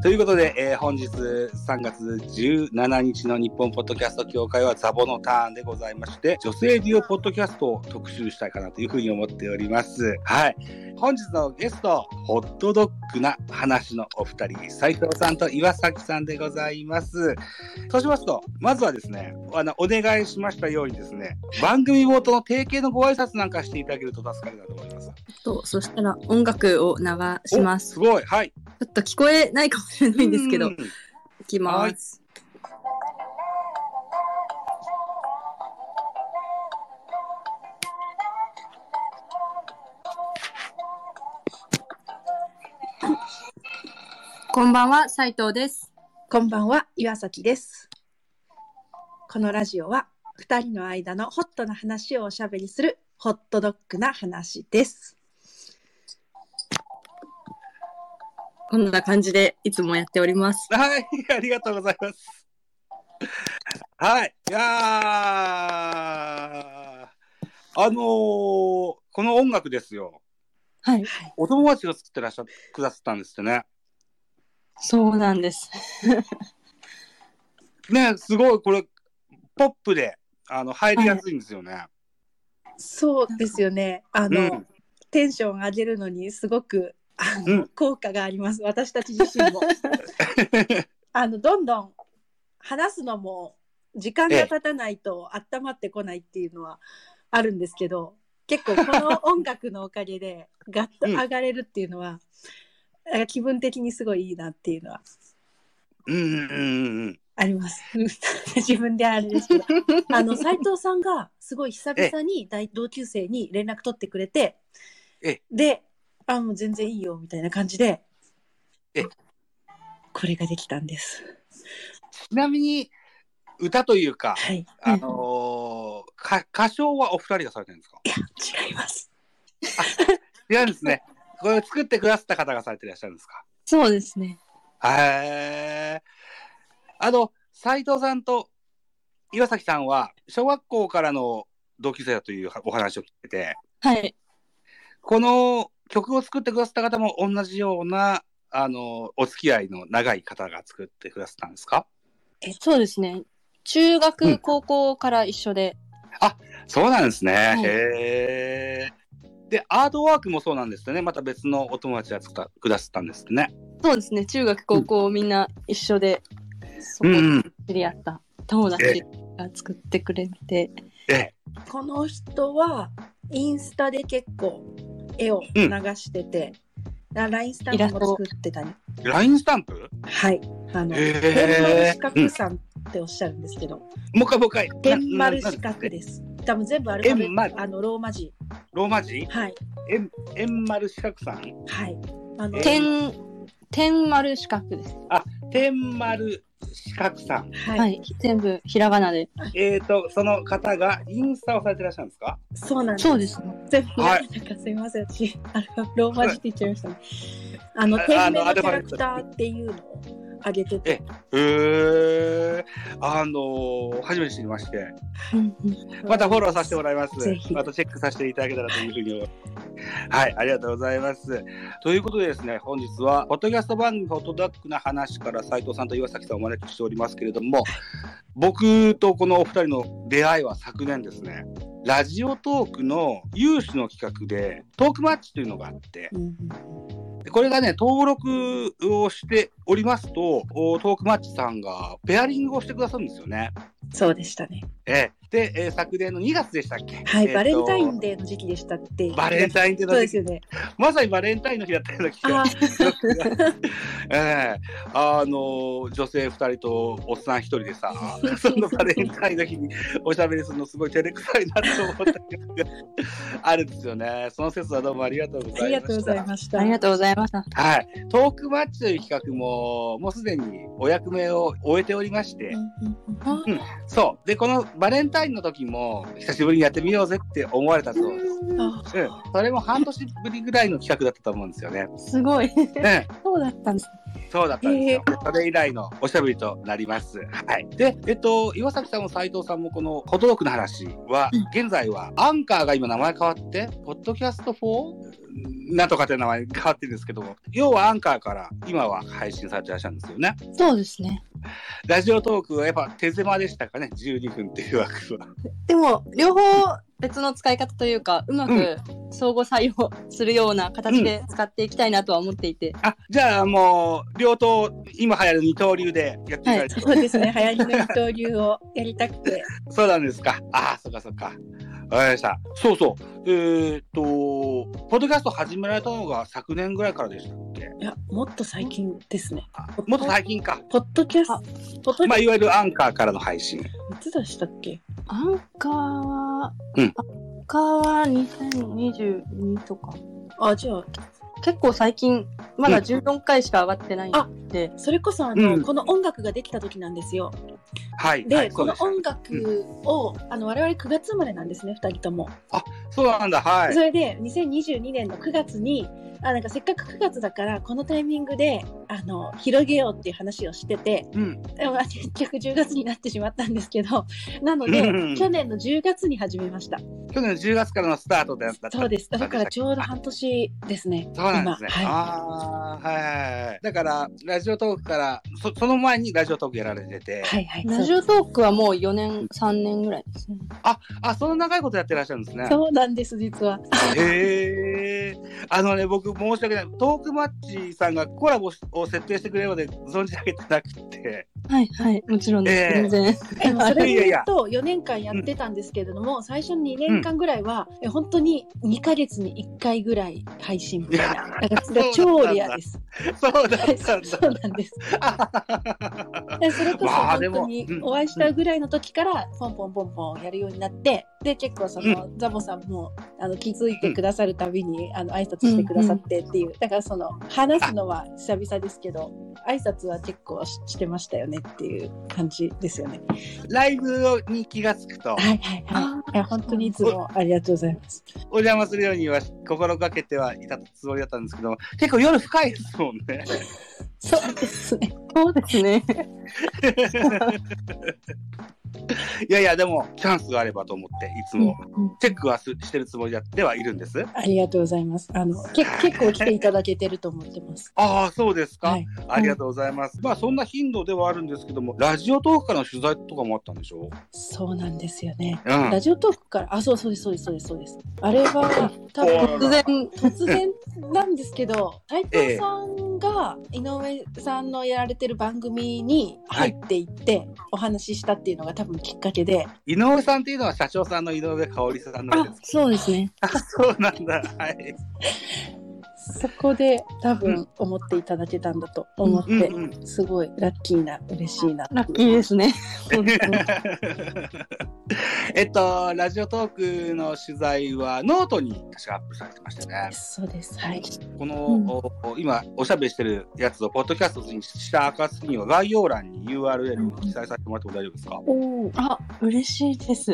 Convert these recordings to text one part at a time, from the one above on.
ということで、えー本日3月17日の日本ポッドキャスト協会はザボのターンでございまして、女性デュオポッドキャストを特集したいかなというふうに思っております。はい。本日のゲスト、ホットドッグな話のお二人、斉藤さんと岩崎さんでございます。そうしますと、まずはですね、あの、お願いしましたようにですね、番組冒頭の定型のご挨拶なんかしていただけると助かるなと思います。と、そしたら音楽を流します。すごい。はい。ょっと聞こえないかもしれないんですけど、うんいきます。こんばんは、斉藤です。こんばんは、岩崎です。このラジオは、二人の間のホットな話をおしゃべりする、ホットドッグな話です。こんな感じでいつもやっております。はい、ありがとうございます。はい、いやー、あのーこの音楽ですよ。はい。お友達が作ってらっしゃくださったんですってね。そうなんです。ね、すごい、これ、ポップで、あの、入りやすいんですよね。そうですよね。あの、うんテンション上げるのにすごくあの、うん効果があります。私たち自身も。あの、どんどん話すのも時間が経たないと温まってこないっていうのはあるんですけど、結構この音楽のおかげで ガッと上がれるっていうのは、なんか気分的にすごいいいなっていうのはうんうんうんうん。あります。自分であれですけど。あの、斉藤さんがすごい久々に大同級生に連絡取ってくれてえ、で、あ、もう全然いいよ、みたいな感じでえ、これができたんです。ちなみに、歌というか、はい。あのーか歌唱はお二人がされてるんですか？いや、違います。違うんですね。これを作ってくださった方がされていらっしゃるんですか？そうですね。へえ。あの、斉藤さんと岩崎さんは、小学校からの同級生だというお話を聞いてて、はい。この曲を作ってくださった方も同じような、あの、お付き合いの長い方が作ってくださったんですか？そうですね。中うん学、高校から一緒で、そうなんですね。いへえ。で、アートワークもそうなんですよね。また別のお友達が作ったくださったんですね。そうですね。中学、高校みんな一緒で、そこでうんうん。知り合った友達が作ってくれて、ええ。この人は、インスタで結構絵を流してて、ラインスタンプも作ってたり。ラインスタンプ？はい。あの、天丸四角さんっておっしゃるんですけど、もう一回もう一回。天丸な四角です。多分全部アルファベ円丸ット、あの、ローマ字。ローマ字？はい。円、円丸四角さん？はい。あの、え天、天丸四角です。天丸四角さん。は。はいい。全部ひらがなで。えーと、その方がインスタをされてらっしゃるんですか？そうなんです。そうですね。全部、ははいい、なんかすいません、私、あのローマ字って言っちゃいましたね。あの、あ天あのキャラクターっていうのを上げてて、へえ。あのー初めて知りまして。またフォローさせてもらいます。またチェックさせていただけたらというふうに思います。はい、ありがとうございます。ということでですね、本日は、ポッドキャスト番組、ホットダックな話から斉藤さんと岩崎さんをお招きしておりますけれども、僕とこのお二人の出会いは昨年ですね、ラジオトークの有志の企画で、トークマッチというのがあって、うんでこれがね、登録をしておりますと、おトークマッチさんがペアリングをしてくださるんですよね。そうでしたね。ええで、えー昨年の2月でしたっけ？はい、えーとバレンタインデーの時期でしたって。バレンタインデーの時期そうですよね。まさにバレンタインの日だったような気があ ええあの女性2人とおっさん1人でさ そのバレンタインの日におしゃべりするのすごい照れくさいなと思ったあるんですよねその説はどうもありがとうございましたありがとうございました。ありがとうございました。はい、トークマッチという企画ももうすでにお役目を終えておりまして、うんうんそうでこのバレンタインの時も久しぶりにやってみようぜって思われたそうです、うんそれも半年ぶりぐらいの企画だったと思うんですよね。すごい。うんそうだったんです。そうだったんですよ。それ以来のおしゃべりとなります。はい。で、えっと、岩崎さんも斉藤さんもこの、ホトドックの話は、現在は、アンカーが今名前変わって、ポッドキャスト 4? なんとかって名前変わってるんですけども、要はアンカーから今は配信されてらっしゃるんですよね。そうですね。ラジオトークはやっぱ手狭でしたかね、12分っていう枠は。でも、両方別の使い方というか、うまく相互採用するような形で使っていきたいなとは思っていて。あ、じゃあもう、両党、今流行る二刀流でやっていかないと。そうですね。流行りの二刀流をやりたくて。そうなんですか。ああ、そっかそっか。わかりました。そうそう。えーっと、ポッドキャスト始められたのが昨年ぐらいからでしたっけ？いや、もっと最近ですね。あもっと最近か。ポッドキャスト、まあ、いわゆるアンカーからの配信。ト、いつでしたっけ？アンカーは、うんアンカーは2022とか。あ、じゃあ、結構最近、まだ14回しか上がってないんで、それこそあの、うんこの音楽ができた時なんですよ。はい。で、はい、このそう音楽を、あの、我々9月生まれなんですね、2人とも。ですそうなんだ、はいそ。れで、2022年の9月に、あ、なんかせっかく9月だから、このタイミングで、あの、広げようっていう話をしてて、うん。でも結局10月になってしまったんですけど、なのでうん、去年の10月に始めました。去年の10月からのスタートでだった。そうです。だからちょうど半年ですね。そうなんですね。今はい。ああ、はいはいはい。だから、ラジオトークから、そその前にラジオトークやられてて、はいはい。ラジオトークはもう4年、3年ぐらいですね。あ、あ、その長いことやってらっしゃるんですね。そうなんです、実は。へえ。あのね、僕申し訳ない。トークマッチさんがコラボを設定してくれるまで存じ上げてなくて。はいはい、もちろんです。ええ全然。でもそれで言うと、4年間やってたんですけれども、最初の2年間ぐらいは、え本当に2ヶ月に1回ぐらい配信みたいな。だから超レアです。そうだっはいたんそうだ。なんです。でそれこそ本当にうんお会いしたぐらいの時からポンポンポンポンやるようになってで結構その、ザボさんもあの気づいてくださるたびに、あの挨拶してくださってっていう、だからその話すのは久々ですけど挨拶は結構ししてましたよねっていう感じですよね。ライブに気がつくと、はいはいはい。いや本当にいつもありがとうございます。お邪魔するようには心がけてはいたつもりだったんですけど、結構夜深いですもんね。そうですね。そうですね。いやいや、でも、チャンスがあればと思って、いつもチェックはすしてるつもりではいるんです。ありがとうございます。あのけ 結構来ていただけてると思ってます。ああ、そうですか、はい。ありがとうございます。まあ、そんな頻度ではあるんですけども、ラジオトークからの取材とかもあったんでしょそうなんですよね。うん。ラジオトークから、あ、そうそうです、そうです、そうです、そうです。あれは、多分突然、突然なんですけど、斉藤さんが井上さんのやられてる番組に入っていって、お話ししたっていうのが多分きっかけで、井上さんっていうのは社長さんの井上香織さんなんあです、そうですね。あ、そうなんだ。はい。そこで多分思っていただけたんだと思って、うんうんすごいラッキーな、嬉しいな。ラッキーですね。えっと、ラジオトークの取材はノートに確かアップされてましたね。そうです。はい。この、うんお今おしゃべりしてるやつをポッドキャストにした暁には概要欄に URL を記載させてもらっても大丈夫ですか、おお。あ、嬉しいです。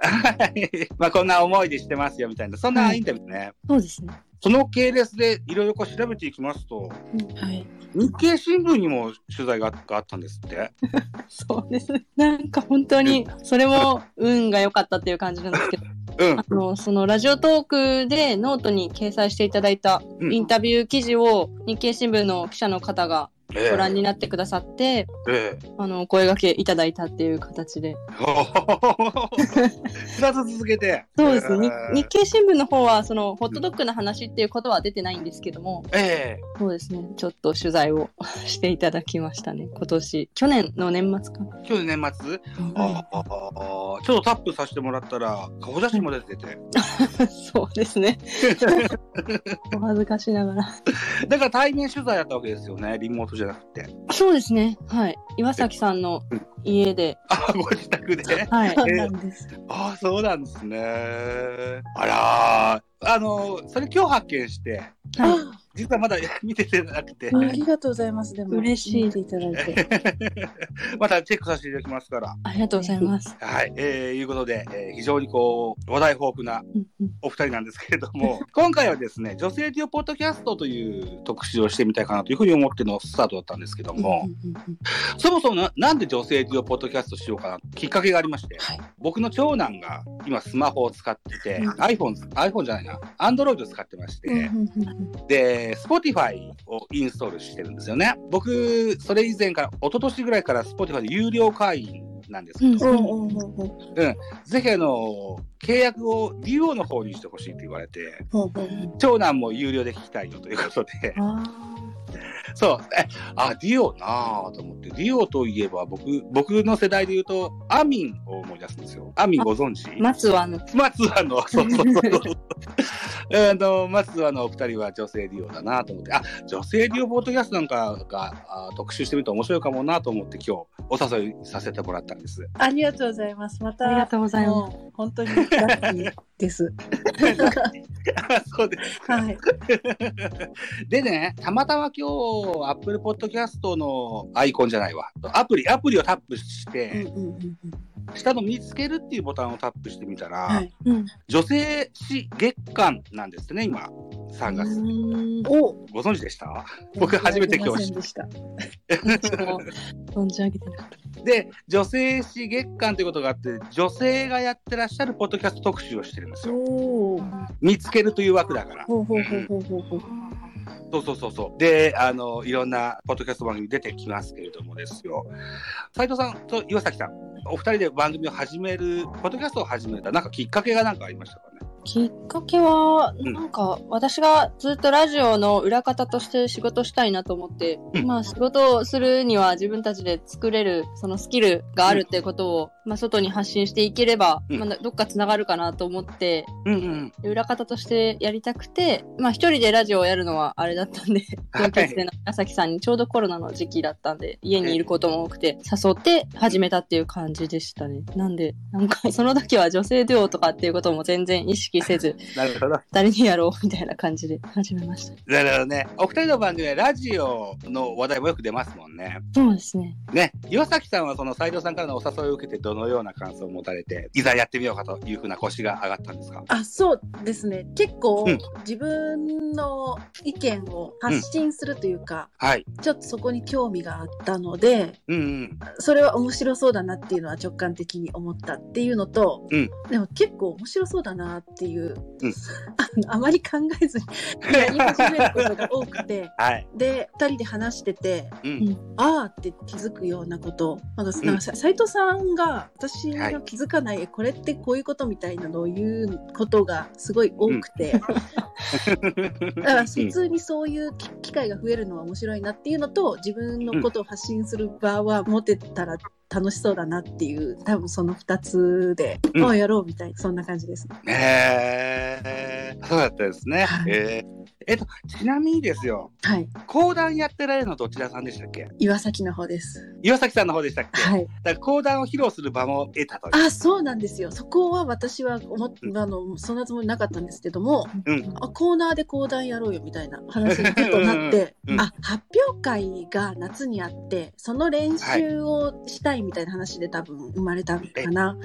は いまあこんな思いでしてますよみたいな、そんなインタビューね。そうですね。その系列でいろいろ調べていきますと、はい。日経新聞にも取材があったんですって？そうです。なんか本当に、それも運が良かったっていう感じなんですけど、うんあ。の、そのラジオトークでノートに掲載していただいたうんインタビュー記事を日経新聞の記者の方がえご覧になってくださって、ええあの、お声掛けいただいたっていう形で。続けて。そうですね。えに日経新聞の方は、その、ホットドッグの話っていうことは出てないんですけども、ええそうですね。ちょっと取材をしていただきましたね。今年。去年の年末かな。去年年末？あああちょっとタップさせてもらったら、顔写真も出てて。そうですね。お恥ずかしながら。だから対面取材だったわけですよね、リモートじゃなくて。そうですね。はい。岩崎さんの家で、あ、ご自宅で？はい。そうなんです。あそうなんですね。あらーあの、それ今日発見して、はい。実はまだ見ててなくて、ありがとうございます。でも、嬉しい見ていただいて。またチェックさせていただきますから。ありがとうございます。はい、えー、いうことで、えー非常にこう、話題豊富なお二人なんですけれども、今回はですね、女性デュオポッドキャストという特集をしてみたいかなというふうに思ってのスタートだったんですけども、そもそもななんで女性デュオポッドキャストしようかなきっかけがありまして、はい僕の長男が今スマホを使ってて、うん iPhone、iPhone じゃないな、Android を使ってまして、うんうんうんで、Spotify をインストールしてるんですよね。僕、それ以前から、一昨年ぐらいから Spotify で有料会員なんですけど、うん。うんうんうんうん。ぜひあの、契約を DO の方にしてほしいって言われて、うんうん長男も有料で聞きたいよということで、あそう、え、あ、ディオなぁと思って、ディオといえば僕、僕の世代で言うと、アミンを思い出すんですよ。アミンご存知？ー松はあの、松はの、そうそうそう。あの、松はのお二人は女性ディオだなと思って、あ、女性ディオポートキャストなんかがあ特集してみると面白いかもなと思って今日お誘いさせてもらったんです。ありがとうございます。また、ありがとうございます本当にラッキーです。あそうです。はい。でね、たまたま今日、アップルポッドキャストのアイコンじゃないわ。アプリ、アプリをタップしうんて、うんうんうん下の見つけるっていうボタンをタップしてみたら、はい。うん。女性誌月間なんですね、今、3月。うんおご存知でした？僕初めて今日知した。存じ上げてなかった。で、女性誌月間ということがあって、女性がやってらっしゃるポッドキャスト特集をしてるんですよ。見つけるという枠だから。そうそうそうそう。で、あの、いろんなポッドキャスト番組出てきますけれどもですよ。斉藤さんと岩崎さん、お二人で番組を始める、ポッドキャストを始めた、なんかきっかけがなんかありましたか？ね。きっかけは、うん。なんか、私がずっとラジオの裏方として仕事したいなと思って、うん。まあ仕事をするには自分たちで作れる、そのスキルがあるってことを、まあ外に発信していければ、うん。まあどっか繋がるかなと思って、うんうん。裏方としてやりたくて、まあ一人でラジオをやるのはあれだったんで、はい。同級生の朝木さんにちょうどコロナの時期だったんで、家にいることも多くて、誘って始めたっていう感じでしたね。なんで、なんかその時は女性デュオとかっていうことも全然意識せず、なるほど。誰にやろうみたいな感じで始めました。なるほどね。お二人の番組はラジオの話題もよく出ますもんね。そうですね。ね、岩崎さんはその斉藤さんからのお誘いを受けてどのような感想を持たれて、いざやってみようかというふうな腰が上がったんですか？あ、そうですね。結構、うん自分の意見を発信するというか、はい。ちょっとそこに興味があったので、うんうん。それは面白そうだなっていうのは直感的に思ったっていうのと、うんでも結構面白そうだなっていう、うん。あのあまり考えずに やり始めることが多くて、はい。で、二人で話してて、うん。あーって気づくようなこと、なんか、うん。なんかさ斉藤さんが私が気づかない、これってこういうことみたいなのを言うことがすごい多くて、だから普通にそういう機機会が増えるのは面白いなっていうのと、自分のことを発信する場は持てたら楽しそうだなっていう、多分その二つで、うんああやろうみたいな、そんな感じです。へえそうだったですね。はいえーえっと、ちなみにですよ、はい。講談やってられるのどちらさんでしたっけ？岩崎の方です。岩崎さんの方でしたっけ、はい。だから講談を披露する場も得たという。あ、そうなんですよ。そこは私は思っあの、そんなつもりなかったんですけども、うん。あコーナーで講談やろうよみたいな話にちょっとなって、うんあ、発表会が夏にあって、その練習をしたいみたいな話で多分生まれたのかな。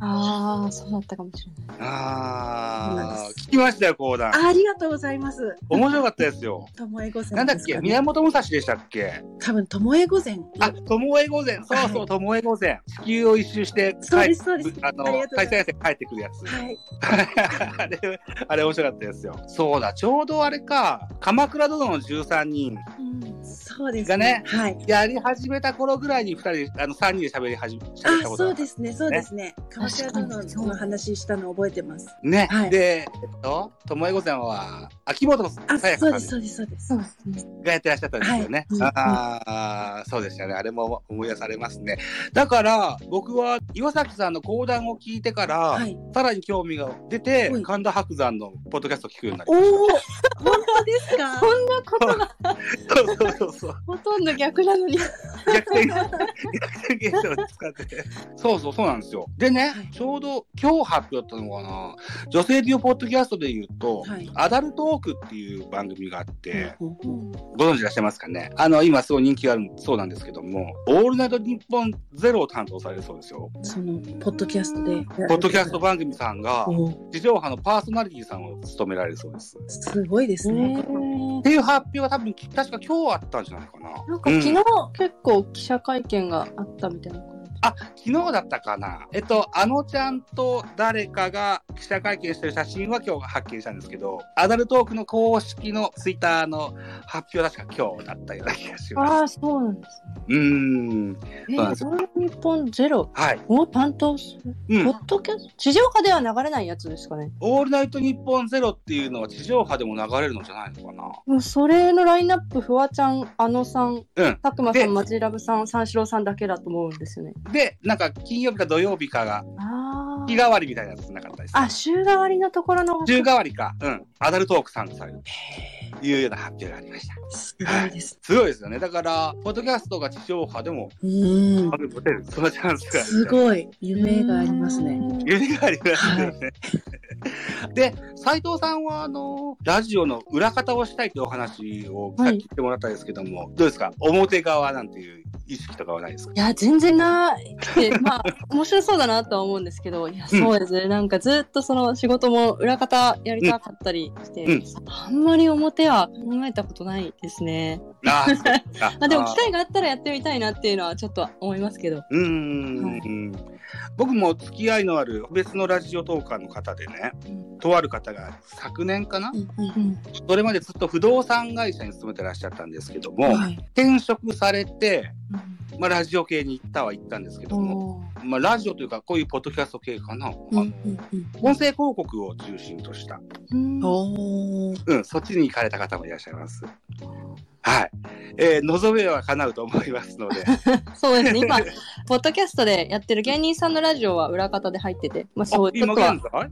ああ、そうだったかもしれない。ああ聞きましたよ、講談。あありがとうございます。面白かったですよ。ともえ御前。なんだっけ？宮本武蔵でしたっけ？多分ともえ御前。あ、ともえ御前。そうそう、はいともえ御前。地球を一周して、そうですそうですあのありがとうございます対戦戦帰ってくるやつ。はい。あれ、あれ面白かったですよ。そうだ、ちょうどあれか、鎌倉殿の13人うん、そうですがねはい。やり始めた頃ぐらいに2人、あの、3人で喋り始め、喋ったあ、ことがそうですね、そうですね。鎌倉に殿の話したの覚えてます。ね。はいで、えっと、ともえ御前は、秋元さあ、そうです、そうです、そうです。そうですね。がやってらっしゃったんですよね。はいああ、そうでしたね。あれも思い出されますね。だから、僕は岩崎さんの講談を聞いてから、はい。さらに興味が出てはい、神田伯山のポッドキャストを聞くようになりおましお、本当ですか？そんなことがた。そうそうそうそう。ほとんど逆なのに。逆転、逆転現象を使ってて。そうそう、そうなんですよ。でね、はいちょうど今日発表だったのかな、女性デュオポッドキャストで言うと、はいアダルトークっていう番組があって、ご存知いらっしゃいますかね？あの、今すごい人気があるそうなんですけども、オールナイトニッポンゼロを担当されるそうですよ。その、ポッドキャストで。ポッドキャスト番組さんが、お地上波のパーソナリティさんを務められるそうです。すごいですね。っていう発表が多分、確か今日あったんじゃないかな。なんか昨日結構記者会見があったみたいな。あ、昨日だったかな。えっと、あのちゃんと誰かが記者会見してる写真は今日発見したんですけど、アダルトークの公式のツイッターの発表は確か今日だったような気がします。ああ、そうなんですね。うーん。えー、それ日本ゼロ？はい。を担当する、うんポッ。ドキャスト？地上波では流れないやつですかね。オールナイトニッポンゼロっていうのは地上波でも流れるのじゃないのかな。もうそれのラインナップ、フワちゃん、あのさん、うん。でたくまさん、マジラブさん、三四郎さんだけだと思うんですよね。で、なんか金曜日か土曜日かがあ日替わりみたいなやつなかったです。あ。あ、週替わりのところの。週替わりか。うん。アダルトーク参加される。というような発表がありました。すごいです。すごいですよね。だから、ポッドキャストが地上波でもうん。そんなチャンスが。すごい。夢がありますね。夢がありますよね。で、斉藤さんは、あの、ラジオの裏方をしたいというお話をさっき言ってもらったんですけども、どうですか？表側なんていう意識とかはないですか？いや、全然ない。で まあ、面白そうだなとは思うんですけど、いや、そうですね。なんかずっとその仕事も裏方やりたかったりして、うんあんまり表は考えたことないですね。ああ まあでも機会があったらやってみたいなっていうのはちょっと思いますけど。うーん、僕も付き合いのある別のラジオトーカーの方でね、とある方が昨年かな、うんうん。それまでずっと不動産会社に勤めてらっしゃったんですけども、はい。転職されて、まあ、ラジオ系に行ったは行ったんですけども、まあ、ラジオというか、こういうポッドキャスト系かな、うんうん音声広告を中心とした、うん。うん、そっちに行かれた方もいらっしゃいます。はい。えー、望めは叶うと思いますので、そうですね。今、ポッドキャストでやってる芸人さんのラジオは裏方で入ってて、まあそう、ちょ今っ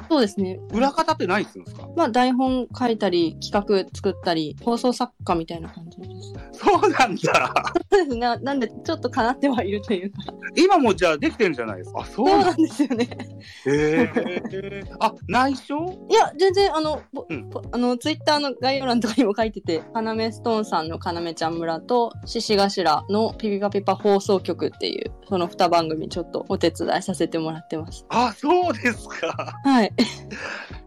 そうですね。裏方って何するんですか？まあ台本書いたり、企画作ったり、放送作家みたいな感じです。そうなんだ。そうですね。なんで、ちょっとかなってはいるというか。今もじゃあできてんじゃないですか。あ、そうなんそうなんですよね。へえ。あ、内緒？いや、全然、あの、ぼうんぼあの、ツイッターの概要欄とかにも書いてて、かなめストーンさんのかなめちゃん村と、獅子頭のピピパピパ放送局っていう、その二番組ちょっとお手伝いさせてもらってます。あ、そうですか。はい。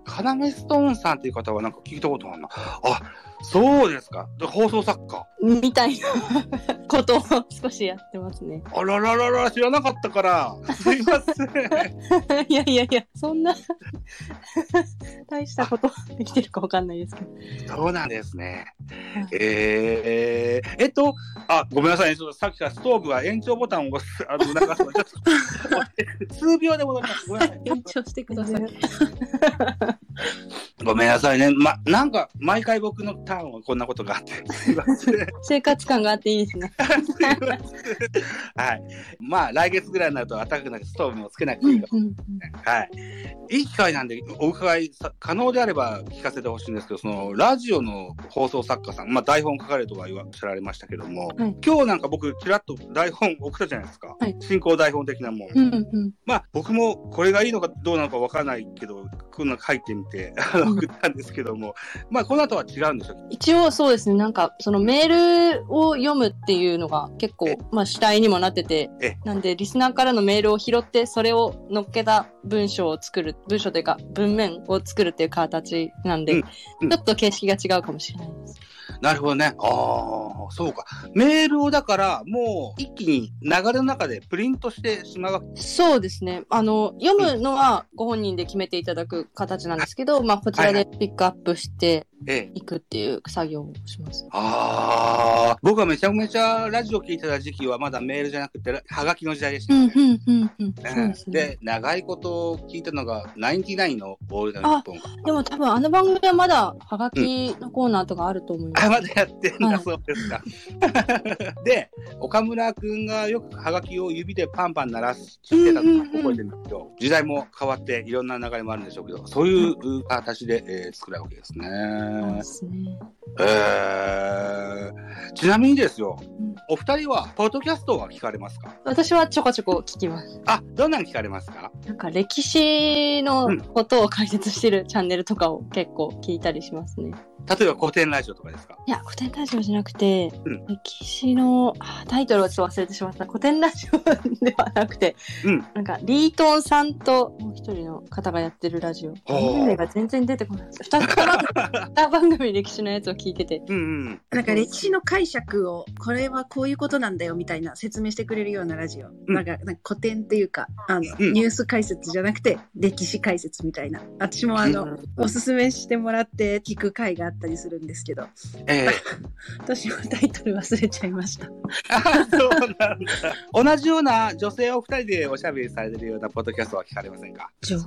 カナメストーンさんっていう方はなんか聞いたことあるな。あ、そうですか？で放送作家。みたいな ことを少しやってますね。あらららら、知らなかったから。すいません。いやいやいや、そんな 大したことできてるかわかんないですけど。そうなんですねはい。えー、えっと、あ、ごめんなさいね。ちょっとさっきからストーブは延長ボタンを押す、あの、促すのちょっと、数秒で戻ります。ごめんなさい。延長してください。ごめんなさいね。ま、なんか、毎回僕のターンはこんなことがあって。生活感があっていいですね。はい。まあ、来月ぐらいになると暖かくなってストーブもつけなくていいかもうんうんはい。いい機会なんで、お伺いさ可能であれば聞かせてほしいんですけど、その、ラジオの放送作家さん、まあ、台本書かれるとは言わおっしゃられましたけども、はい今日なんか僕、ちらっと台本送ったじゃないですか。はい進行台本的なもん。うんうんまあ、僕もこれがいいのかどうなのかわからないけど、こんなの書いてみて、送ったんですけども、まあ、この後は違うんでしょう。一応そうですね、なんかそのメールを読むっていうのが結構、まあ主体にもなっててえ、なんでリスナーからのメールを拾って、それを乗っけた文章を作る、文章というか文面を作るっていう形なんで、うんうん。ちょっと形式が違うかもしれないです。なるほどね。ああ、そうか。メールをだから、もう一気に流れの中でプリントしてしまうわけ。そうですね。あの、読むのはご本人で決めていただく形なんですけど、まあこちらでピックアップしてええ。いくっていう作業をします。ああ、僕はめちゃめちゃラジオ聞いてた時期はまだメールじゃなくて、はがきの時代でしたうん、ね。うん、うん、うん。そうですね。で、長いこと聞いたのが、ナインティナインのオールナイトニッポンか。でも多分あの番組はまだハガキのコーナーとかあると思います。あ、まだやってんだ、はいそうですか。で、岡村くんがよくハガキを指でパンパン鳴らしてたのを覚えてるんですけど、時代も変わっていろんな流れもあるんでしょうけど、そういう形で、えー作られるわけですそうねで。すね。えー、ちなみにですよ、んお二人は、ポッドキャストは聞かれますか？私はちょこちょこ聞きます。あ、どんなの聞かれますか？なんか歴史のことを解説してるチャンネルとかを結構聞いたりしますね。例えば古典ラジオとかですか？いや、古典ラジオじゃなくて、うん歴史のあタイトルをちょっと忘れてしまった。古典ラジオではなくて、うんなんか、リートンさんともう一人の方がやってるラジオ。番組名が全然出てこないです。二つ二番組歴史のやつを聞いてて。うんうん。なんか歴史の解釈をこれはこういうことなんだよみたいな説明してくれるようなラジオ、うんなんかなんか古典っていうかあの、うんニュース解説じゃなくて歴史解説みたいな私もあの、うんおすすめしてもらって聞く回があったりするんですけどええ。私もタイトル忘れちゃいました。あそうなんだ。同じような女性お二人でおしゃべりされてるようなポッドキャストは聞かれませんか？上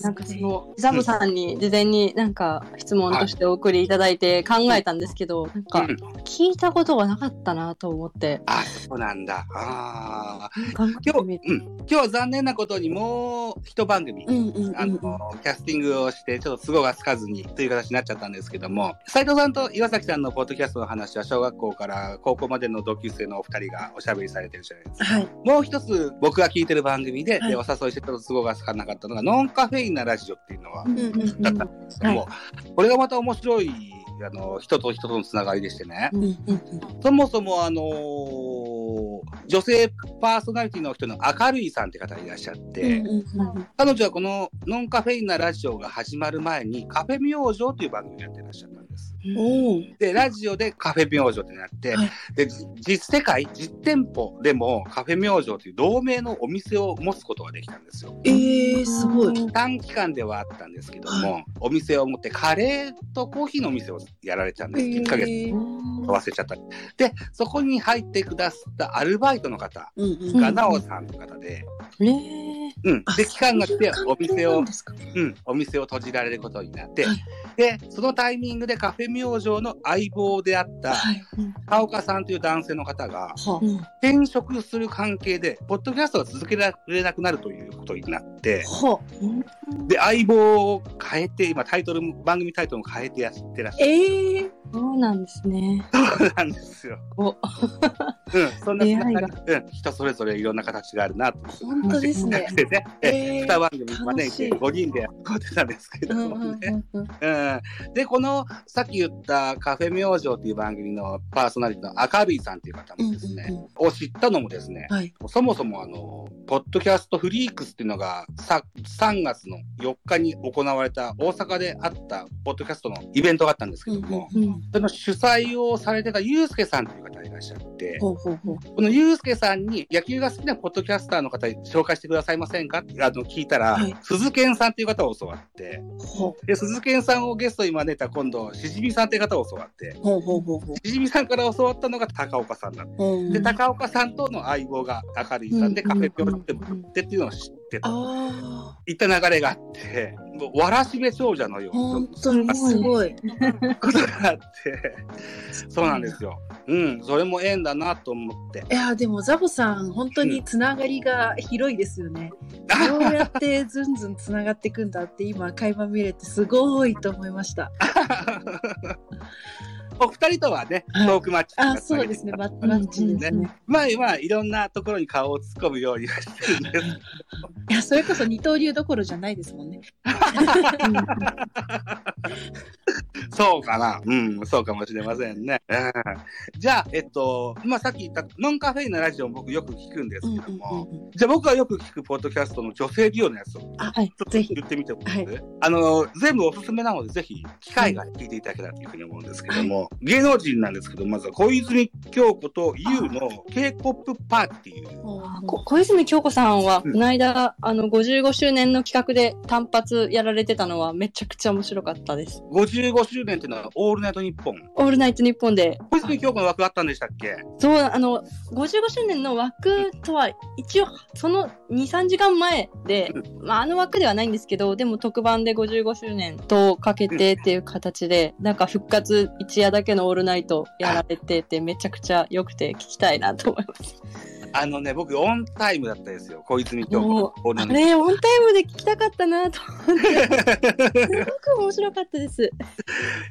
なんかその、ザボさんに事前になんか質問としてお送りいただいて考えたんですけど、なんかうん聞いたことがなかったなと思って。あ、そうなんだ。ああ。今日。うん、今日は残念なことにもう一番組、うんうんうん。あの、キャスティングをして、ちょっと都合がつかずにという形になっちゃったんですけども、斉藤さんと岩崎さんのポッドキャストの話は小学校から高校までの同級生のお二人がおしゃべりされてるじゃないですか。はい。もう一つ僕が聞いてる番組で、はい。でお誘いしてちょっと都合がつかなかったのが、ノンカフェインなラジオっていうのは、うんうんうんだったん。ですけども、これがまた面白い、あの、人と人とのつながりでしてね。うんうんそもそもあのー女性パーソナリティの人の明るいさんって方がいらっしゃって、うんうんうん彼女はこのノンカフェインなラジオが始まる前にカフェ明星という番組をやってらっしゃった。んです。で、ラジオでカフェ明星ってなって、はいで、じ実世界、実店舗でもカフェ明星という同名のお店を持つことができたんですよ。えー、すごい。短期間ではあったんですけども、お店を持ってカレーとコーヒーのお店をやられてたんです。1ヶ月ちゃった。で、そこに入ってくださったアルバイトの方が、なおさんという方で、えーうん。で、期間が来て、お店をそううん、お店を閉じられることになってはい、で、そのタイミングでカフェ明星の相棒であった、はい。川岡さんという男性の方が、転職する関係で、ポッドキャストが続けられなくなるということになって、はで、相棒を変えて、今タイトルも、番組タイトルも変えてやってらっしゃる。ええそうなんですね。そうなんですよ。お。うん、そんなうん、人それぞれいろんな形があるなと本当ですね。でね、ええー二番組招いて楽しい。5人でやってたんですけどうんもね。うんうんうんうん、で、この、さっき言ったカフェ明星っていう番組のパーソナリティの明るいさんっていう方もですね、うんうんを知ったのもですね、はい。そもそもあの、ポッドキャストフリークスっていうのがさ3月の4日に行われた大阪であったポッドキャストのイベントがあったんですけども、うんうんその主催をされてたゆうすけさんという方がいらっしゃって、ほうほうほう。このゆうすけさんに野球が好きなポッドキャスターの方に紹介してくださいませんかってあの聞いたら、はい鈴賢さんっていう方を教わって、ほで、鈴賢さんをゲストに招いた今度、しじみさんっていう方を教わって、うほうほうほうほしじみさんから教わったのが高岡さんだった。う。で、高岡さんとの相棒が明るいさんで、うんカフェピョンってもってっていうのを知ってた。あいった流れがあって、もうわらしべ長者のよあ、うな本当にすごい。ことがあって、そうなんですよ。うん、それも縁だなと思って。いや、でもザボさん、本当につながりが広いですよね。どうやってずんずんつながっていくんだって今、垣間見れてすごいと思いました。お二人とはね、はいトークマッチとかあ、そうですね。ママッチですね。まあまあ、いろんなところに顔を突っ込むようにはしてるんです。いや、それこそ二刀流どころじゃないですもんね。そうかな。うん、そうかもしれませんね。うん、じゃあ、えっと、まあさっき言ったノンカフェインのラジオも僕よく聞くんですけども、うんじゃあ僕がよく聞くポッドキャストの女性美容のやつをちょあ、はいっとぜひ言ってみてもはいらえますあの、全部おすすめなので、ぜひ、機会が聞いていただけたらというふうに思うんですけども、芸能人なんですけど、まずは小泉京子と YOU の K-POP パーティー。こ小泉京子さんは、うんこの間、あの、55周年の企画で単発やられてたのはめちゃくちゃ面白かったです。55周年っていうのは、オールナイトニッポン。オールナイトニッポンで、小泉京子の枠あったんでしたっけ？そう、あの、55周年の枠とは、一応、その2、3時間前で、まあ、あの枠ではないんですけど、でも特番で55周年とかけてっていう形で、なんか復活一夜だけのオールナイトやられてて、めちゃくちゃ良くて聞きたいなと思います。あのね、僕、オンタイムだったですよ。小泉京も子。うあれ、オンタイムで聞きたかったなと思って。すごく面白かったです。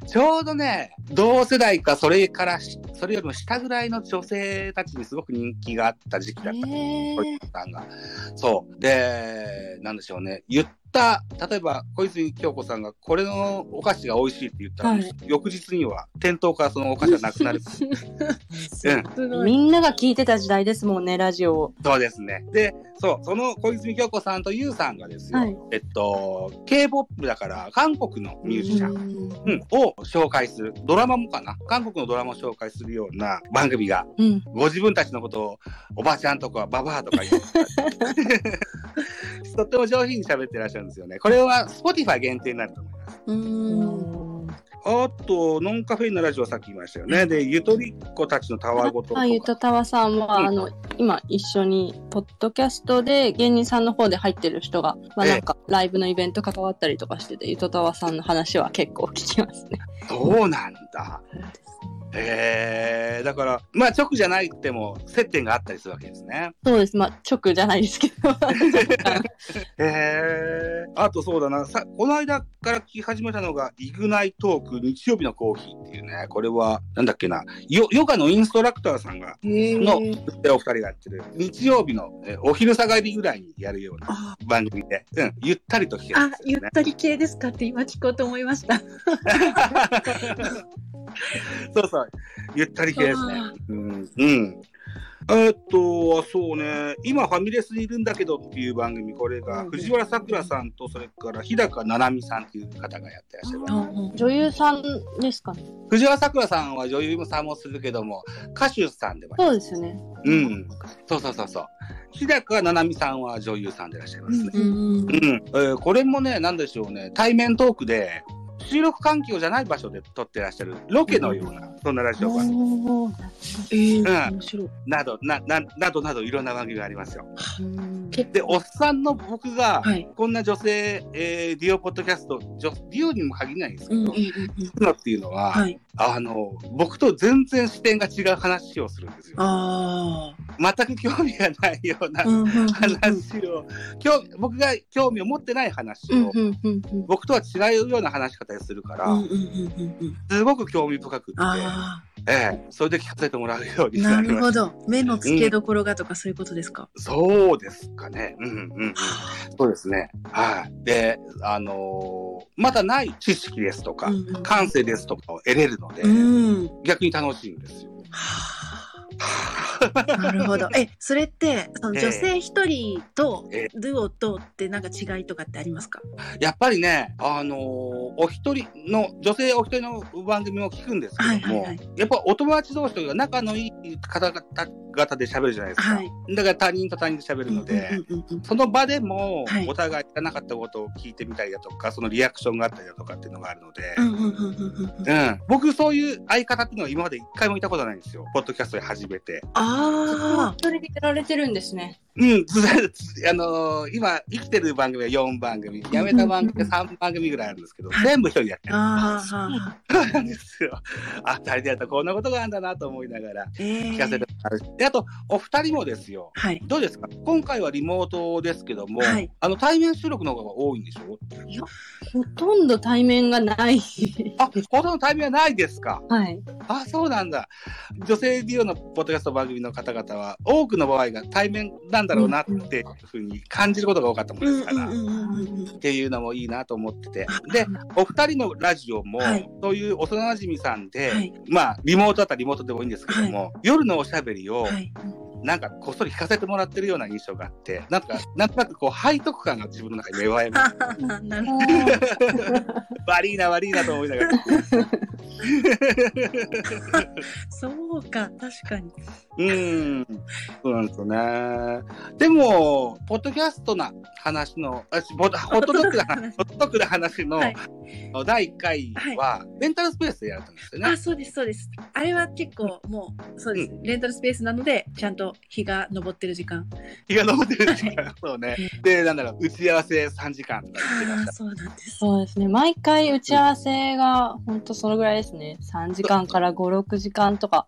ちょうどね、同世代か、それからし、それよりも下ぐらいの女性たちにすごく人気があった時期だった。へ小泉さんが。そう。で、なんでしょうね。言った、例えば小泉京子さんがこれのお菓子が美味しいって言ったら、はい翌日には店頭からそのお菓子がなくなる。みんなが聞いてた時代ですもんね、ラジオを。そうですね。で、そう、その小泉京子さんとユウさんがですよ、はいえっと、K-POP だから韓国のミュージシャン、うんうんを紹介する、ドラマもかな韓国のドラマを紹介するような番組が、うん。ご自分たちのことをおばちゃんとかババアとか言う。とっても上品に喋ってらっしゃるんですよね。これは Spotify 限定になると思います。うん。あと、ノンカフェインのラジオさっき言いましたよね。で、ゆとりっ子たちのたわごととゆとたわさんは、うんあの、今一緒に、ポッドキャストで芸人さんの方で入ってる人が、まあええなんか、ライブのイベント関わったりとかしてて、ゆとたわさんの話は結構聞きますね。そうなんだ。へえ、だから、まあ直じゃなくても接点があったりするわけですね。そうです。まあ、直じゃないですけど。へえ。あとそうだな、さ、この間から聞き始めたのが、イグナイトーク日曜日のコーヒーっていうね、これは、なんだっけな、ヨヨガのインストラクターさんが、への、ーお二人がやってる、日曜日のえお昼下がりぐらいにやるようなあ番組で、うん、ゆったりと聞けるんあゆっ。たり系ですかって今聞こうと思いました。そうそう、ゆったり系ですね。うん。うん。えっとはそうね、今ファミレスにいるんだけどっていう番組、これがうん藤原さくらさんと、それから日高七海さんっていう方がやってらっしゃる番組。女優さんですかね。藤原さくらさんは女優さんもするけども、歌手さんでもそ。うですよね。うん。そうそうそうそう。日高七海さんは女優さんでいらっしゃいますね。うん。うん、えーこれもね、なんでしょうね、対面トークで、収録環境じゃない場所で撮ってらっしゃるロケのような、そんなラジオ番組えーうん。など、な、な、などなどいろんな番組がありますよ。で、おっさんの僕が、はい。こんな女性、えーディオポッドキャスト、女ディオにも限らないんですけど、うんうのっていうのは、はい。あの、僕と全然視点が違う話をするんですよ。あ全く興味がないようなあ。うんうん僕が興味を持ってない話を、僕とは違うような話し方をするから。すごく興味深くって、あええ、それで聞かせてもらうようあ。にななりました。るほど。目の付けどころがとかそういうことですか？そうですかね。うんうんうん。そうですね。はい。で、あのーまだない知識ですとか、うんうん感性ですとかを得れるので、うん。逆に楽しいんですよ。なるほど。え、それって、そのええ。女性一人とえデュオとってなんか違いとかってありますか？やっぱりね、あのーお一人の、女性お一人の番組を聞くんですけども、はいはいはい。やっぱお友達同士というか仲のいい方々々で喋るじゃないですか。はい。だから他人と他人で喋るので、うんうんうんうんその場でもはい、お互い知らなかったことを聞いてみたりだとか、そのリアクションがあったりだとかっていうのがあるので、僕そういう相方っていうのは今まで一回もいたことないんですよ。ポッドキャストで始めて。あそれでやられてるんですね。うん、ず あのー今生きてる番組は4番組、辞めた番組が3番組ぐらいあるんですけど、はい全部一人でやってあ。る。ああ。そうなんですよ。あ、二人でやったらこんなことがあるんだなと思いながらええ聞かせてもらう。で、あと、お二人もですよ。はい。どうですか？今回はリモートですけども、はいあの、対面収録の方が多いんでしょ？ほとんど対面がない。あ、ほとんど対面はないですか？はい。あ、そうなんだ。女性ディオのポッドキャスト番組の方々は、多くの場合が対面なんだろうなっていうふうに感じることが多かったもんですから。っていうのもいいなと思ってて。で、お二人のラジオも、はいそういう幼馴染さんで、はいまあ、リモートだったらリモートでもいいんですけども、夜のおしゃべりを、はい。なんかこっそり聞かせてもらってるような印象があって、なんか、なんとなくこう、背徳感が自分の中に芽生えます。あなるほど。悪いな、悪いなと思いながら。そうか、確かに。うん。そうなんですよね。でも、ポッドキャストな話の、あしホットホットドッグな話、ホットドッグな 話の、はい第1回は、レンタルスペースでやられたんですよね。あ、そうです、そうです。あれは結構もう、そうです。レンタルスペースなので、ちゃんと日が昇ってる時間。日が昇ってる時間。そうね。で、なんだろう、打ち合わせ3時間。そうなんです。そうですね。毎回打ち合わせが本当そのぐらいですね。3時間から5、6時間とか。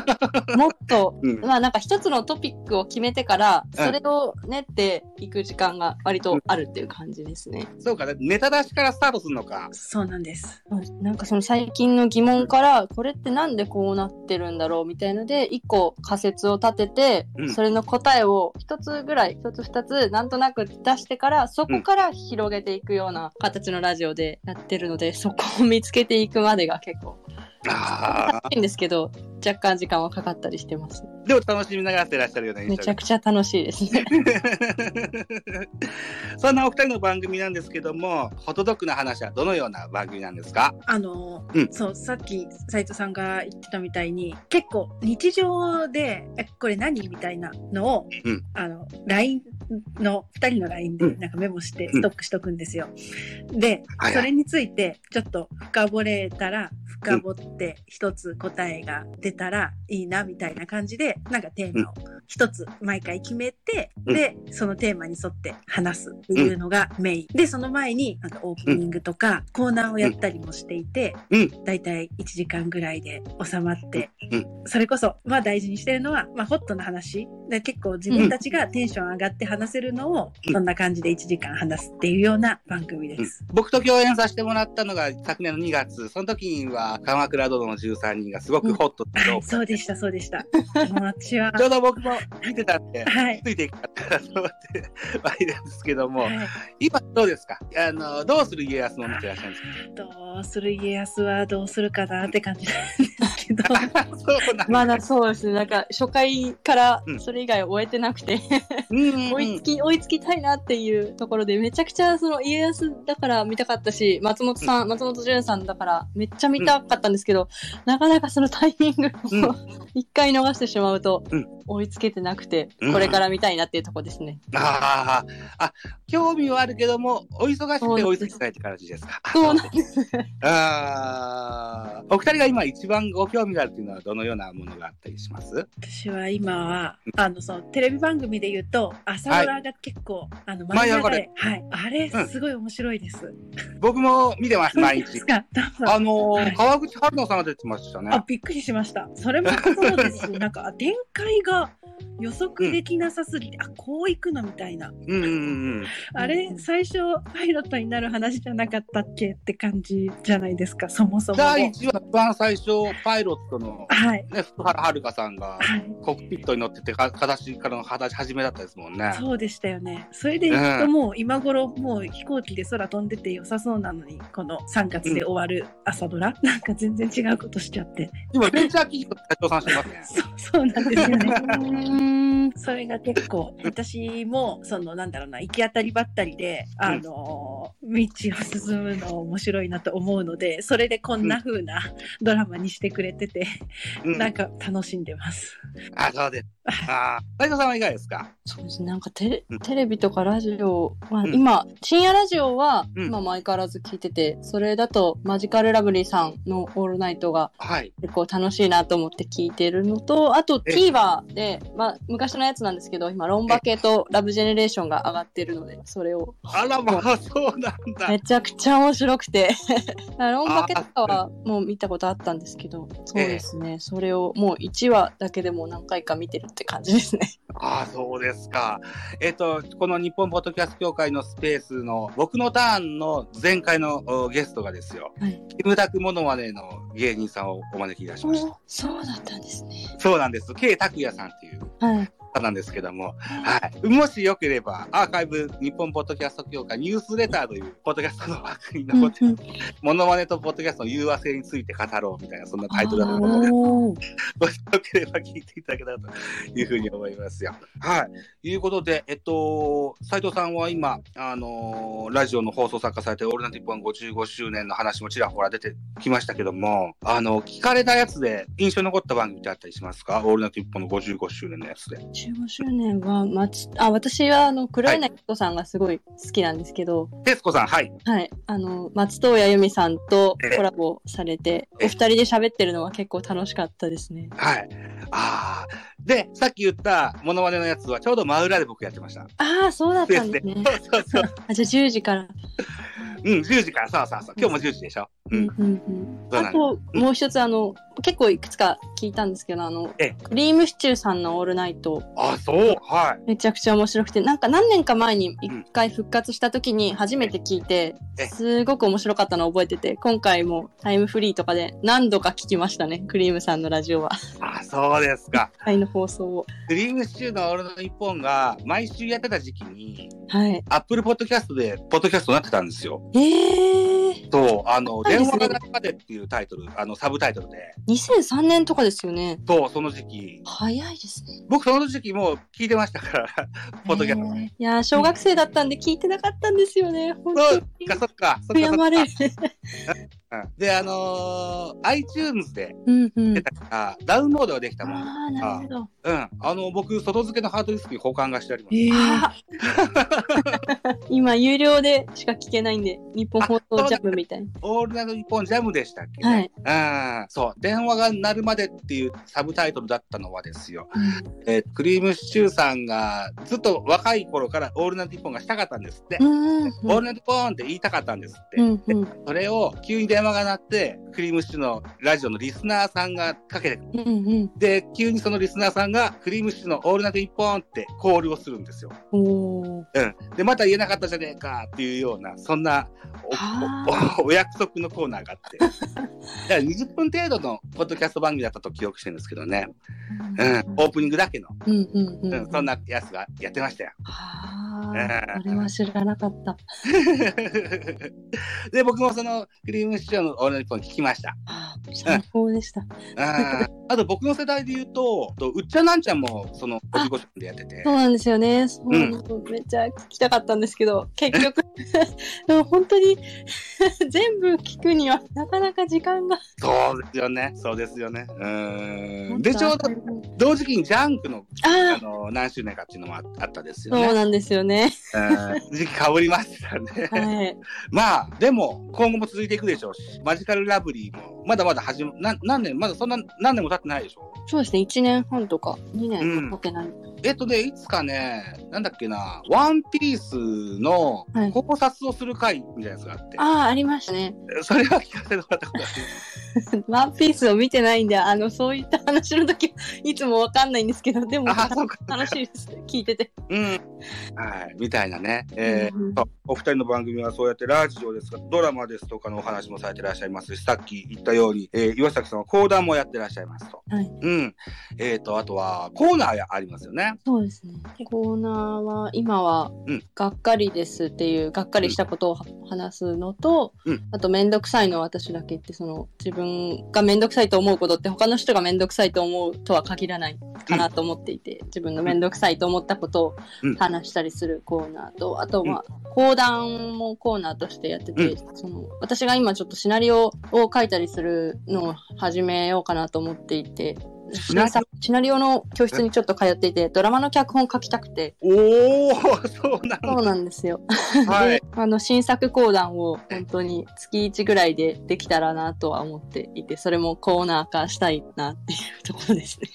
もっと、うんまあなんか一つのトピックを決めてから、それを練っていく時間が割とあるっていう感じですね。そうか、ネタ出しからスタートするのか。そうなんです。なんかその最近の疑問から、これってなんでこうなってるんだろうみたいので、一個仮説を立ててう、んそれの答えを一つぐらい、一つ二つなんとなく出してから、そこから広げていくような形のラジオでやってるので、そこを見つけていくまでが結構あいんですけど、若干時間はかかったりしてます。でも楽しみながらやってらっしゃるような印象めちゃくちゃ楽しいです。ね。そんなお二人の番組なんですけども、ホットドッグの話はどのような番組なんですか？あの、うん。そう、さっき斉藤さんが言ってたみたいに、結構日常で、え、これ何みたいなのを、うん。あの、LINE の、二人の LINE でうん。なんかメモしてうん。ストックしとくんですよ。で、はいはい。それについてちょっと深掘れたら、深掘って一つ答えが出たらいいなみたいな感じで、なんかテーマを一つ毎回決めて、うんで、そのテーマに沿って話すっていうのがメイン。で、その前に、なんかオープニングとか、コーナーをやったりもしていて、うん。だいたい1時間ぐらいで収まって、うんそれこそ、まあ大事にしてるのは、まあホットな話。で結構自分たちがテンション上がって話せるのを、うんそんな感じで1時間話すっていうような番組です。僕と共演させてもらったのが昨年の2月、その時には鎌倉殿の13人がすごくホットで、はい、そうでした、そうでした。ちょうど僕も 見てたんで、はい。ついていくと思ってはいるんですけども、はい。今どうですか？あの、どうする家康を見てらっしゃるんですどうする家康はどうするかなって感じなんですけど。か そうなんまだそうですね。なんか初回からうん。それ以外終えてなくて、うん追いつき、追いつきたいなっていうところで、めちゃくちゃその家康だから見たかったし、松本さん、松本潤さんだからめっちゃ見たかったんですけど、なかなかそのタイミングうん。を 一回逃してしまうとうん、追いつけてなくて、うんこれから見たいなっていうところですね。ああ、あ、興味はあるけども、お忙しくて追いつきたいって感じですか。そうなんです。ああ、お二人が今一番ご興味があるっていうのはどのようなものがあったりします？私は今は、あの、そのテレビ番組で言うと、朝ドラが結構、あの、舞い上がれれ。はい。あれ、うんすごい面白いです。僕も見てます、毎日あのーはい川口春奈さんが出てましたあね。、びっくりしました。それもそうですし、なんか、展開が予測できなさすぎて、あ、こう行くのみたいな。うんうんうん。あれ、最初、パイロットになる話じゃなかったっけって感じじゃないですか、そもそもが。第1話、一番最初、パイロットの、はい。ね、福原遥さんが、はい。コックピットに乗ってて、か形からの話始めだったですもんね。そうでしたよね。それで行くともう今頃もう飛行機で空飛んでて良さそうなのに、この3月で終わる朝ドラ、なんか全然違うことしちゃって。今、ベンチャー企業と社長さんしてますね。そう、そうなんですよね。うん。それが結構、私も、その、なんだろうな、行き当たりばったりで、あの、道を進むの面白いなと思うので、それでこんな風なドラマにしてくれてて、うん。なんか楽しんでます。あ、そうです。ああ、斉藤さんはいかがですか？そうですね。なんかテレうんテレビとかラジオは、うん今、深夜ラジオは、うん今も相変わらず聞いてて、それだとマジカルラブリーさんのオールナイトがはい。結構楽しいなと思って聞いてるのと、あとえ TVer で、まあ昔のやつなんですけど、今ロンバケとラブジェネレーションが上がってるので、それをあらまあ、そうなんだ。めちゃくちゃ面白くて ロンバケとかはもう見たことあったんですけど、そうですね。それをもう1話だけでも何回か見てるって感じですね。ああ、そうですか。えっ、と、この日本ポッドキャスト協会のスペースの僕のターンの前回のおゲストがですよ、はいキムタクモノマネの芸人さんをお招きいたしました。そうだったんですね。そうなんです。K 拓也さんっていうはい。方なんですけども、はい。もしよければ、アーカイブ日本ポッドキャスト協会ニュースレターというポッドキャストの枠に残って、うんうんモノマネとポッドキャストの融和性について語ろうみたいな、そんなタイトルだと思うので、もしよければ聞いていただけたらというふうに思いますよ。はい。いうことで、えっと、斉藤さんは今、あのーラジオの放送作家されて、オールナイト日本55周年の話もちらほら出てきましたけども、あの、聞かれたやつで印象に残った番組ってあったりしますか？オールナイト日本の55周年のやつで。15周年は、まち、あ、私は、あの、黒柳人さんがすごい好きなんですけど、徹子さん、はい。はい。あの、松任谷由実さんとええコラボされて、ええお二人で喋ってるのは結構楽しかったですね。はい。ああ。で、さっき言ったモノマネのやつはちょうど真裏で僕やってました。ああ、そうだったんですね。そうそうそう。あ、じゃあ10時から。うん、10時から、そうそうそう。今日も10時でしょ。うんうんうんそうなんあと、もう一つ、あの、結構いくつか聞いたんですけど、あのええ、クリームシチューさんのオールナイト、あ、そう。はい。めちゃくちゃ面白くて、なんか何年か前に一回復活した時に初めて聞いてええ、すごく面白かったのを覚えてて、今回もタイムフリーとかで何度か聞きましたね、クリームさんのラジオは。あ、そうですか。タイの放送を。クリームシチューのオールナイトニッポンが毎週やってた時期に、はい。アップルポッドキャストで、ポッドキャストになってたんですよ。えー、そう、あの、電話が鳴るまでっていうタイトル、あの、サブタイトルで、2003年とかですよね。そう、その時期。早いですね。僕、その時期もう聞いてましたから、ポッドキャスト。えーいやー、小学生だったんで聞いてなかったんですよね。本当に。か、そっか、そっか、そっ悔やまれで、あのー iTunes でうんうん出。たから、ダウンロードができたもん。ああ、なるほど。うん。あの、僕、外付けのハードディスクに交換がしてあります。今、有料でしか聞けないんで、日本放送ジャムみたいな。オールナイトニッポンジャムでしたっけね。はい。うん。そう。電話が鳴るまでっていうサブタイトルだったのはですよ。えークリームシチューさんがずっと若い頃からオールナイトニッポンがしたかったんですって。うん。オールナイトポンって言いたかったんですって。うんうん。それを急に電話が鳴って、クリームシチューのラジオのリスナーさんがかけてくる。うんうん。で、急にそのリスナーさんがクリームシチューのオールナイトニッポンってコールをするんですよ。うん。で、また言えなかったじゃねえかっていうような、そんなはおお お約束のコーナーがあって。だから20分程度のポッドキャスト番組だったと記憶してるんですけどね。うん。オープニングだけの、うんうんう。うんん、そんなやつがやってましたよ。はえあ、それは知らなかった。で、僕もそのクリームシチューのオールナイト聞きました。最高でした。あと僕の世代で言うと、とうっちゃなんちゃんもその55分でやっててそ。うなんですよね。そううんめっちゃ聞きたかったんですけど、結局、でも本当に 全部聞くにはなかなか時間が。そうですよね。そうですよね。うーん。で、ちょうどあ同時期にジャンクのああの何周年かっていうのもああったですよそうね。なんですよね。うん時期かぶりましたね。はい。まあ、でも、今後も続いていくでしょうし、マジカルラブリーも、まだまだ始ま、な何年、まだそんな何年も経ってないでしょそうですね。1年半とか2年経ってない。えっとね、いつかね、なんだっけな、ワンピースのはい考察をする回みたいなやつがあって、ああ、ありましたね。それは聞かせてもらったことある。ワンピースを見てないんで、あの、そういった話の時いつもわかんないんですけど、でも。楽しいです。聞いてて。うん。はい、みたいなね。えーうんお二人の番組はそうやってラジオですが、ドラマですとかのお話もされてらっしゃいますし、さっき言ったように、えー岩崎さんは講談もやってらっしゃいますと。はい。うん。えっ、と、あとは、コーナーやありますよね。そうですね。コーナーは、今はうん、がっかりですっていう、がっかりしたことをは話すのと、うん。あと、めんどくさいのは私だけって、その、自分がめんどくさいと思うことって、他の人がめんどくさいと思うとは限らないかなと思っていて、自分のめんどくさいと思ったことをうん話したりするコーナーと、あと、まあ、講談もコーナーとしてやってて、その、私が今ちょっとシナリオを書いたりするのを始めようかなと思っていて、シナリオシナリオの教室にちょっと通っていて、ドラマの脚本書きたくて、おー、そうなんそうなんですよ。だ。はいで。あの、新作講談を本当に月1ぐらいでできたらなとは思っていて、それもコーナー化したいなっていうところですね。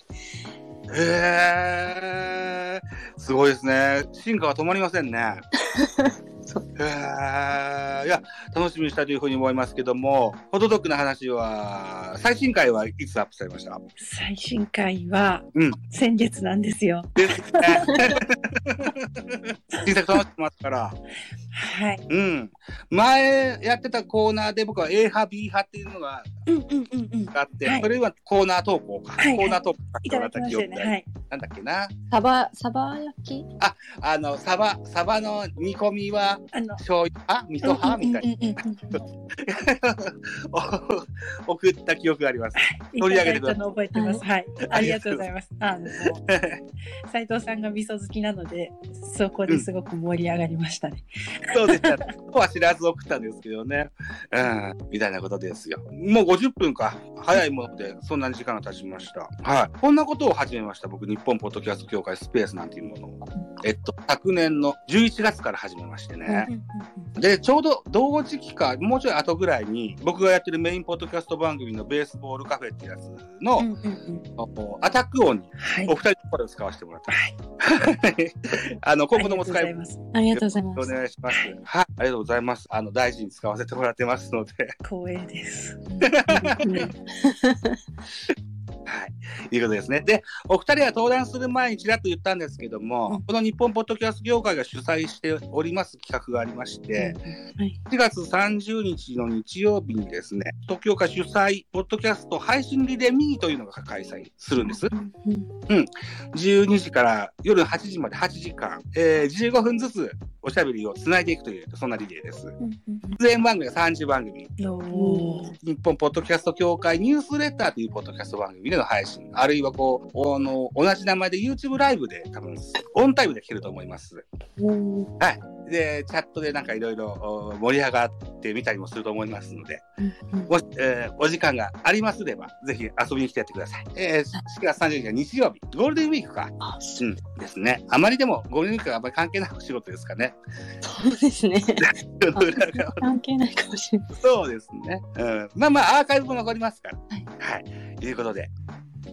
へー、すごいですね。進化が止まりませんね。いや、楽しみにしたいというふうに思いますけども、ホットドッグの話は、最新回はいつアップされました？最新回はうん先月なんですよ。ですね。新作楽しんでますから。はい。うん。前やってたコーナーで僕は A 派 B 派っていうのがうんうんうんうん。あって、はいそれはコーナー投稿か。コーナー投稿いただきましたよね。はい。なんだっけな。サバ、サバ焼き？あの、サバ、サバの煮込みはあの、醤油派？味噌派？みたいな。送った記憶があります。取り上げてください覚えてます。はい。ありがとうございます。あの、斉藤さんが味噌好きなので、そこですごく盛り上がりましたね。そうでした。ここは知らず送ったんですけどね。うん。みたいなことですよ。もう50分か。早いもので、そんなに時間が経ちました。はい。こんなことを始めました。僕、日本ポッドキャスト協会スペースなんていうものを。えっと、昨年の11月から始めましてね。で、ちょうど同時期か、もうちょい後ぐらいに、僕がやってるメインポッドキャスト番組のベースボールカフェってやつの、うんうんうんアタック音にはいお。二人の声を使わせてもらってます。あの、今後とも使ございます。ありがとうございまおす。願いします。はい、ありがとうございます。あの、大事に使わせてもらってますので。光栄です。はい。いうことですね。で、お二人は登壇する前にちらっと言ったんですけども、うんこの日本ポッドキャスト業界が主催しております企画がありまして、はい。4月30日の日曜日にですね、東京会主催、ポッドキャスト配信リレーミーというのが開催するんです。12時から夜8時まで8時間、えー15分ずつおしゃべりをつないでいくという、そんなリレーです。出演番組が30番組。日本ポッドキャスト協会ニュースレターというポッドキャスト番組での配信、あるいはこう、あの、同じ名前で YouTube ライブで多分、オンタイムで聞けると思います。はい。で、チャットでなんかいろいろお盛り上がってみたりもすると思いますので、もし、えーお時間がありますれば、ぜひ遊びに来てやってください。えー、4月30日は日曜日、ゴールデンウィークか。あ、うん、ですね。あまりでも、ゴールデンウィークはあまり関係ないお仕事ですかね。そうですね。関係ないかもしれない。そうですね。うん。まあまあ、アーカイブも残りますから。はい。はい。いうことで、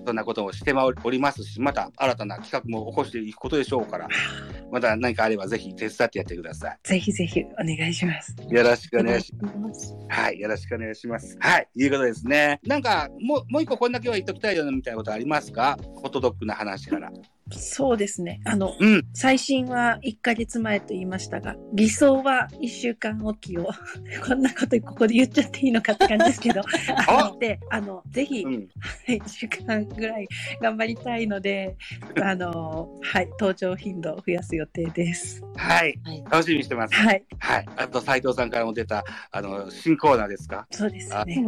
そんなこともしておりますし、また新たな企画も起こしていくことでしょうから、また何かあればぜひ手伝ってやってくださぜひぜひお願いします。い。よろしくお願いします。はい。よろしくお願いします。はい。いうことですね。なんか、もう、もう一個こんだけは言っときたいよなみたいなことありますか？ホットドッグな話から。そうですね。あの、うん。最新は1ヶ月前と言いましたが、理想は1週間おきを、こんなことここで言っちゃっていいのかって感じですけど、あので、あの、ぜひ、うん。1週間ぐらい頑張りたいので、あの、はい、登場頻度を増やす予定です。はい。はい。楽しみにしてます。はい、はい。あと、斉藤さんからも出た、あの、新コーナーですか？そうですね。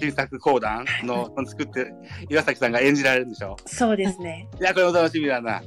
新作講談の作って、岩崎さんが演じられるんでしょ？そうですね。いや、これも楽しみだな。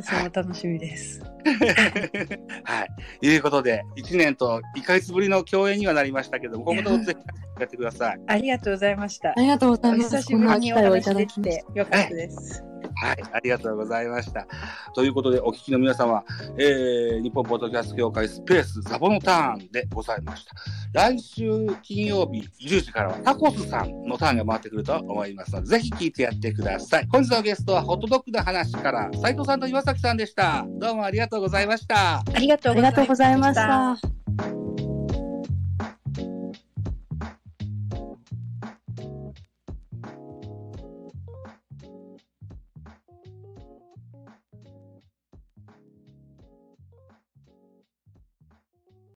それも楽しみです。はい。いうことで、1年と1ヶ月ぶりの共演にはなりましたけども、今後ともぜひやってください。ありがとうございましたあ。りがとうござおいます。久しぶりにお話できただきましてよかったです。はい。ありがとうございました。ということで、お聞きの皆様、えー、日本ポッドキャスト協会スペースザボのターンでございました。来週金曜日10時からはタコスさんのターンが回ってくると思いますので、ぜひ聞いてやってください。本日のゲストはホットドッグの話から斉藤さんと岩崎さんでした。どうもありがとうございました。ありがとうありがとうございました。